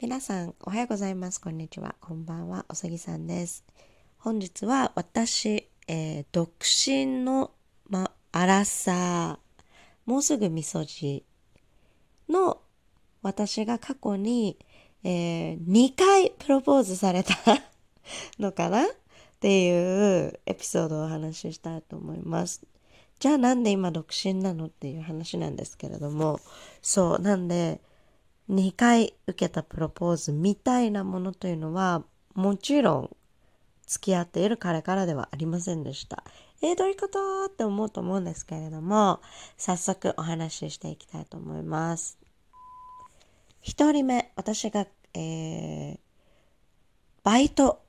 皆さん、おはようございます。こんにちは。こんばんは。おさぎさんです。本日は私、えー独身の、ま、アラサー、もうすぐみそじの私が過去に、え2回プロポーズされた のかな？っていうエピソードをお話ししたいと思います。じゃあなんで今独身なの？っていう話なんですけれども、そう、なんで、2回受けたプロポーズみたいなものというのは、もちろん付き合っている彼からではありませんでした。えー、どういうこと？って思うと思うんですけれども、早速お話ししていきたいと思います。一人目、私が、えー、バイト、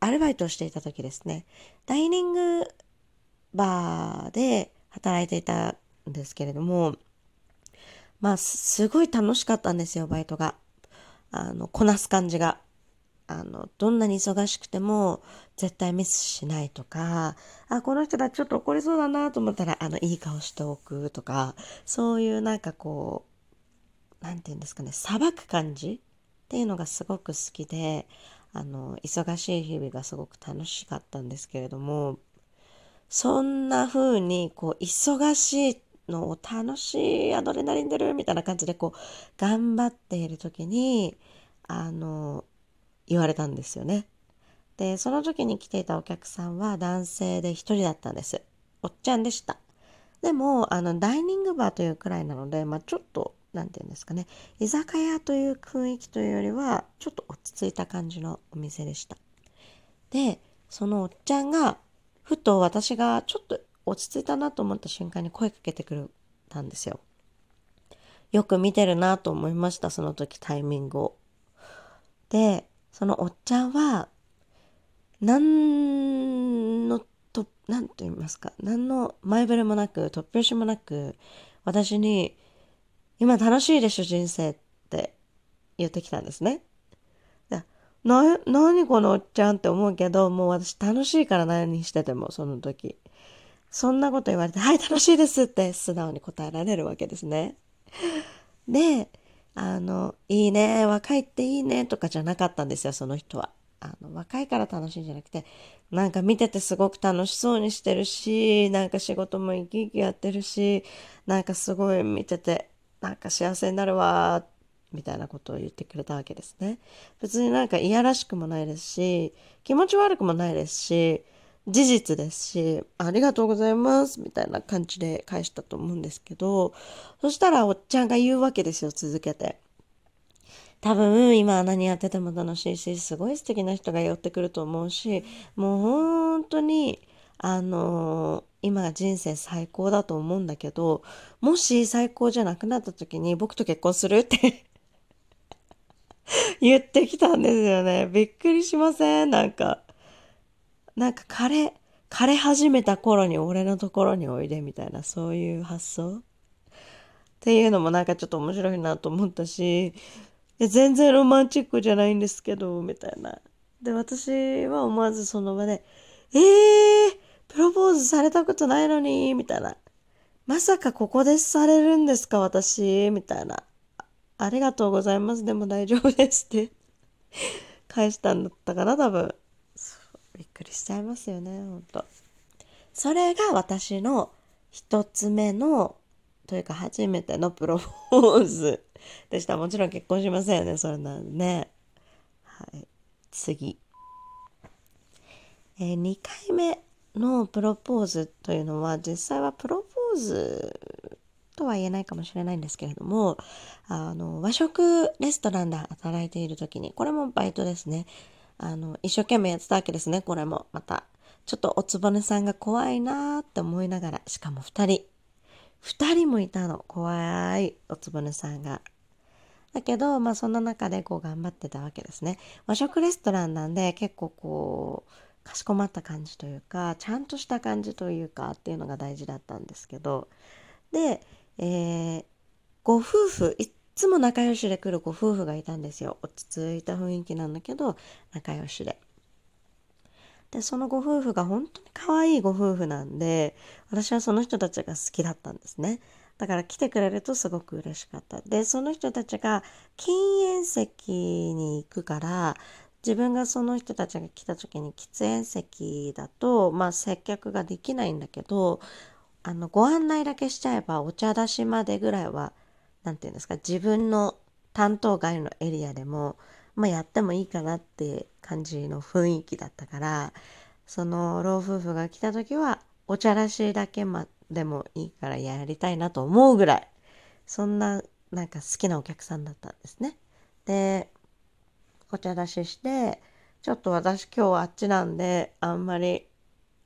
アルバイトをしていた時ですね。ダイニングバーで働いていたんですけれども、まあ、すごい楽しかったんですよ、バイトが。あの、こなす感じが。あの、どんなに忙しくても、絶対ミスしないとか、あ、この人たちちょっと怒りそうだなと思ったら、あの、いい顔しておくとか、そういうなんかこう、なんていうんですかね、裁く感じっていうのがすごく好きで、あの、忙しい日々がすごく楽しかったんですけれども、そんな風に、こう、忙しいっての楽しい、アドレナリン出るみたいな感じで、こう、頑張っている時に、あの、言われたんですよね。で、その時に来ていたお客さんは男性で一人だったんです。おっちゃんでした。でも、あの、ダイニングバーというくらいなので、まあちょっと、なんていうんですかね、居酒屋という雰囲気というよりは、ちょっと落ち着いた感じのお店でした。で、そのおっちゃんが、ふと私がちょっと落ち着いたなと思った瞬間に声かけてくれたんですよ。よく見てるなと思いました、その時タイミングを。で、そのおっちゃんは、なんのと、なんと言いますか、何の前触れもなく、突拍子もなく、私に、今楽しいでしょ、人生って言ってきたんですね。でな、なにこのおっちゃんって思うけど、もう私楽しいから何してても、その時。そんなこと言われて、はい、楽しいですって素直に答えられるわけですね。で、あの、いいね、若いっていいねとかじゃなかったんですよ、その人は。あの、若いから楽しいんじゃなくて、なんか見ててすごく楽しそうにしてるし、なんか仕事も生き生きやってるし、なんかすごい見てて、なんか幸せになるわ、みたいなことを言ってくれたわけですね。別になんかいやらしくもないですし、気持ち悪くもないですし、事実ですし、ありがとうございます、みたいな感じで返したと思うんですけど、そしたらおっちゃんが言うわけですよ、続けて。多分今何やってても楽しいし、すごい素敵な人が寄ってくると思うし、もう本当に、あの今が人生最高だと思うんだけど、もし最高じゃなくなった時に僕と結婚するって 言ってきたんですよね。びっくりしません？なんか。なんか枯れ、枯れ始めた頃に俺のところにおいでみたいなそういう発想？っていうのもなんかちょっと面白いなと思ったし、全然ロマンチックじゃないんですけど、みたいな。で、私は思わずその場で、えー、プロポーズされたことないのに、みたいな。まさかここでされるんですか、私、みたいな。ありがとうございます。でも大丈夫ですって返したんだったかな、多分。びっくりしちゃいますよね、ほんと。それが私の一つ目の、というか初めてのプロポーズでした。もちろん結婚しませんよね、それなんでね。はい。次。えー、2回目のプロポーズというのは、実際はプロポーズとは言えないかもしれないんですけれども、あの、和食レストランで働いている時に、これもバイトですね。あの、一生懸命やってたわけですね、これも。また。ちょっとおつぼねさんが怖いなーって思いながら、しかも二人。二人もいたの。怖いおつぼねさんが。だけど、まあそんな中でこう頑張ってたわけですね。和食レストランなんで結構こう、かしこまった感じというか、ちゃんとした感じというかっていうのが大事だったんですけど。で、えー、ご夫婦、つも仲良しで来るご夫婦がいたんですよ。落ち着いた雰囲気なんだけど、仲良しで。で、そのご夫婦が本当に可愛いご夫婦なんで、私はその人たちが好きだったんですね。だから来てくれるとすごく嬉しかった。で、その人たちが禁煙席に行くから、自分がその人たちが来た時に喫煙席だと、まあ接客ができないんだけど、あの、ご案内だけしちゃえばお茶出しまでぐらいは、なんていうんですか、自分の担当外のエリアでも、まあやってもいいかなって感じの雰囲気だったから、その老夫婦が来た時は、お茶出しいだけまでもいいからやりたいなと思うぐらい、そんななんか好きなお客さんだったんですね。で、お茶出しして、ちょっと私今日はあっちなんで、あんまり、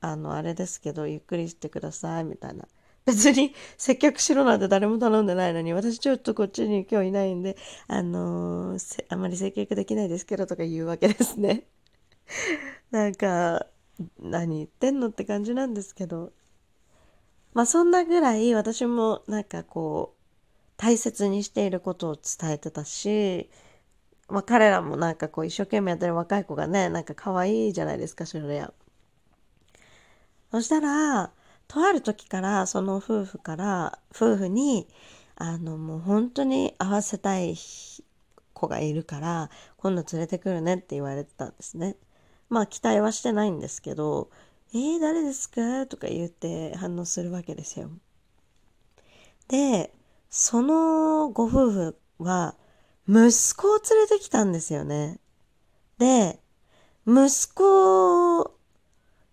あの、あれですけど、ゆっくりしてください、みたいな。別に接客しろなんて誰も頼んでないのに、私ちょっとこっちに今日いないんで、あのー、あんまり接客できないですけどとか言うわけですね。なんか、何言ってんのって感じなんですけど、まあそんなぐらい私もなんかこう大切にしていることを伝えてたし、まあ彼らもなんかこう一生懸命やってる若い子がね、なんか可愛いじゃないですか、それや。そしたら、とある時からその夫婦から、夫婦に、あのもう本当に会わせたい子がいるから、今度連れてくるねって言われてたんですね。まあ期待はしてないんですけど、えー、誰ですか？とか言って反応するわけですよ。で、そのご夫婦は、息子を連れてきたんですよね。で、息子、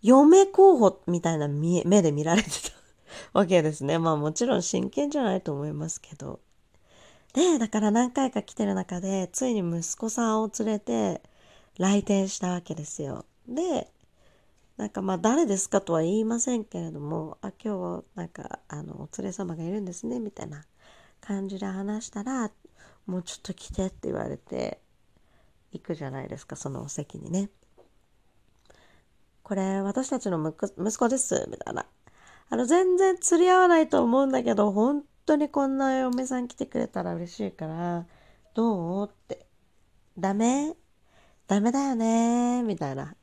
嫁候補みたいな目で見られてたわけですね。まあもちろん真剣じゃないと思いますけど。で、だから何回か来てる中で、ついに息子さんを連れて来店したわけですよ。で、なんかまあ誰ですかとは言いませんけれども、あ、今日なんかあのお連れ様がいるんですね、みたいな感じで話したら、もうちょっと来てって言われて、行くじゃないですか、そのお席にね。これ私たちの息子です、みたいな。あの全然釣り合わないと思うんだけど、本当にこんな嫁さん来てくれたら嬉しいから、どうって。ダメ？ダメだよねみたいな。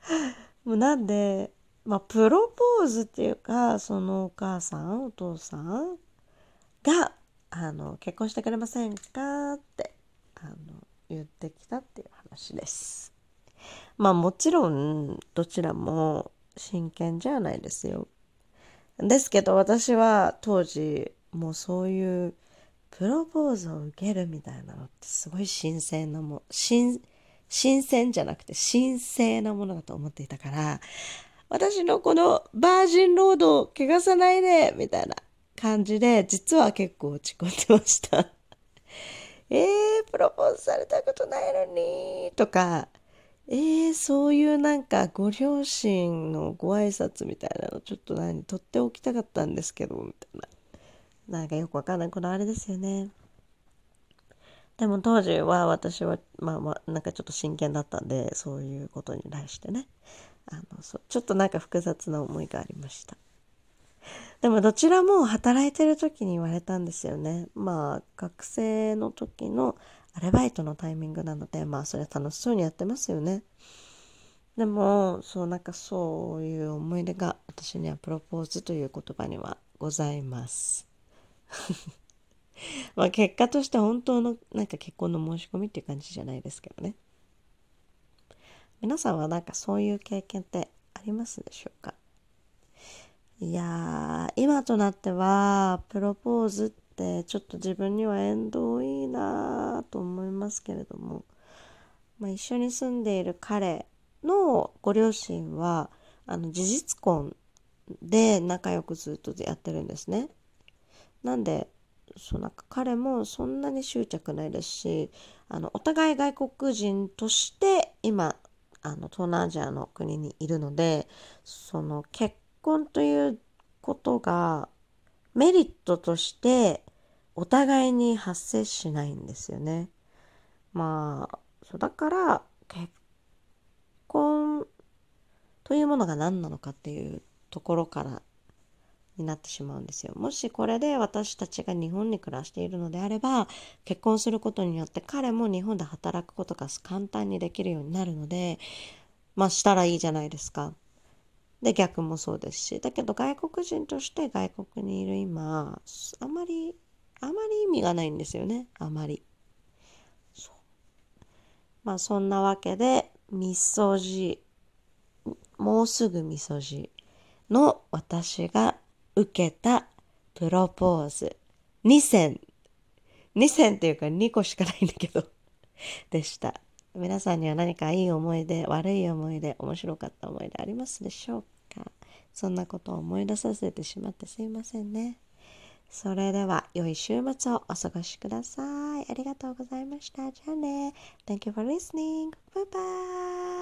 もうなんで、まあ、プロポーズっていうか、そのお母さん、お父さん？が、あの、結婚してくれませんか？って、あの、言ってきたっていう話です。まあもちろん、どちらも真剣じゃないですよ。ですけど私は当時、もうそういうプロポーズを受けるみたいなのってすごい新鮮なも新新鮮じゃなくて神聖なものだと思っていたから、私のこのバージンロードを汚さないで、みたいな感じで、実は結構落ち込んでました。えー、プロポーズされたことないのに、とか、えー、そういうなんかご両親のご挨拶みたいなのちょっと何、取っておきたかったんですけど、みたいな。なんかよくわかんない。このあれですよね。でも当時は私は、まあまあ、なんかちょっと真剣だったんで、そういうことに対してね、あの、そ、ちょっとなんか複雑な思いがありました。でもどちらも働いてる時に言われたんですよね。まあ、学生の時のアルバイトのタイミングなので、まあ、それは楽しそうにやってますよね。でも、そう、なんかそういう思い出が私にはプロポーズという言葉にはございます。まあ結果として本当のなんか結婚の申し込みっていう感じじゃないですけどね。皆さんはなんかそういう経験ってありますでしょうか？いやー今となってはプロポーズってってちょっと自分には縁遠いなと思いますけれども、まあ、一緒に住んでいる彼のご両親はあの事実婚で仲良くずっとやってるんですね。なんでそうなんか彼もそんなに執着ないですしあのお互い外国人として今あの東南アジアの国にいるのでその結婚ということがメリットとしてお互いに発生しないんですよね。まあそうだから結婚というものが何なのかっていうところからになってしまうんですよ。もしこれで私たちが日本に暮らしているのであれば結婚することによって彼も日本で働くことが簡単にできるようになるのでまあしたらいいじゃないですか。で逆もそうですしだけど外国人として外国にいる今あまりあまり意味がないんですよね。あまり。まあそんなわけでみそじもうすぐみそじの私が受けたプロポーズ。2選2選っていうか2個しかないんだけど。でした。皆さんには何かいい思い出悪い思い出面白かった思い出ありますでしょうか？そんなことを思い出させてしまってすいませんね。それでは良い週末をお過ごしください。ありがとうございました。じゃあね。Thank you for listening. Bye bye.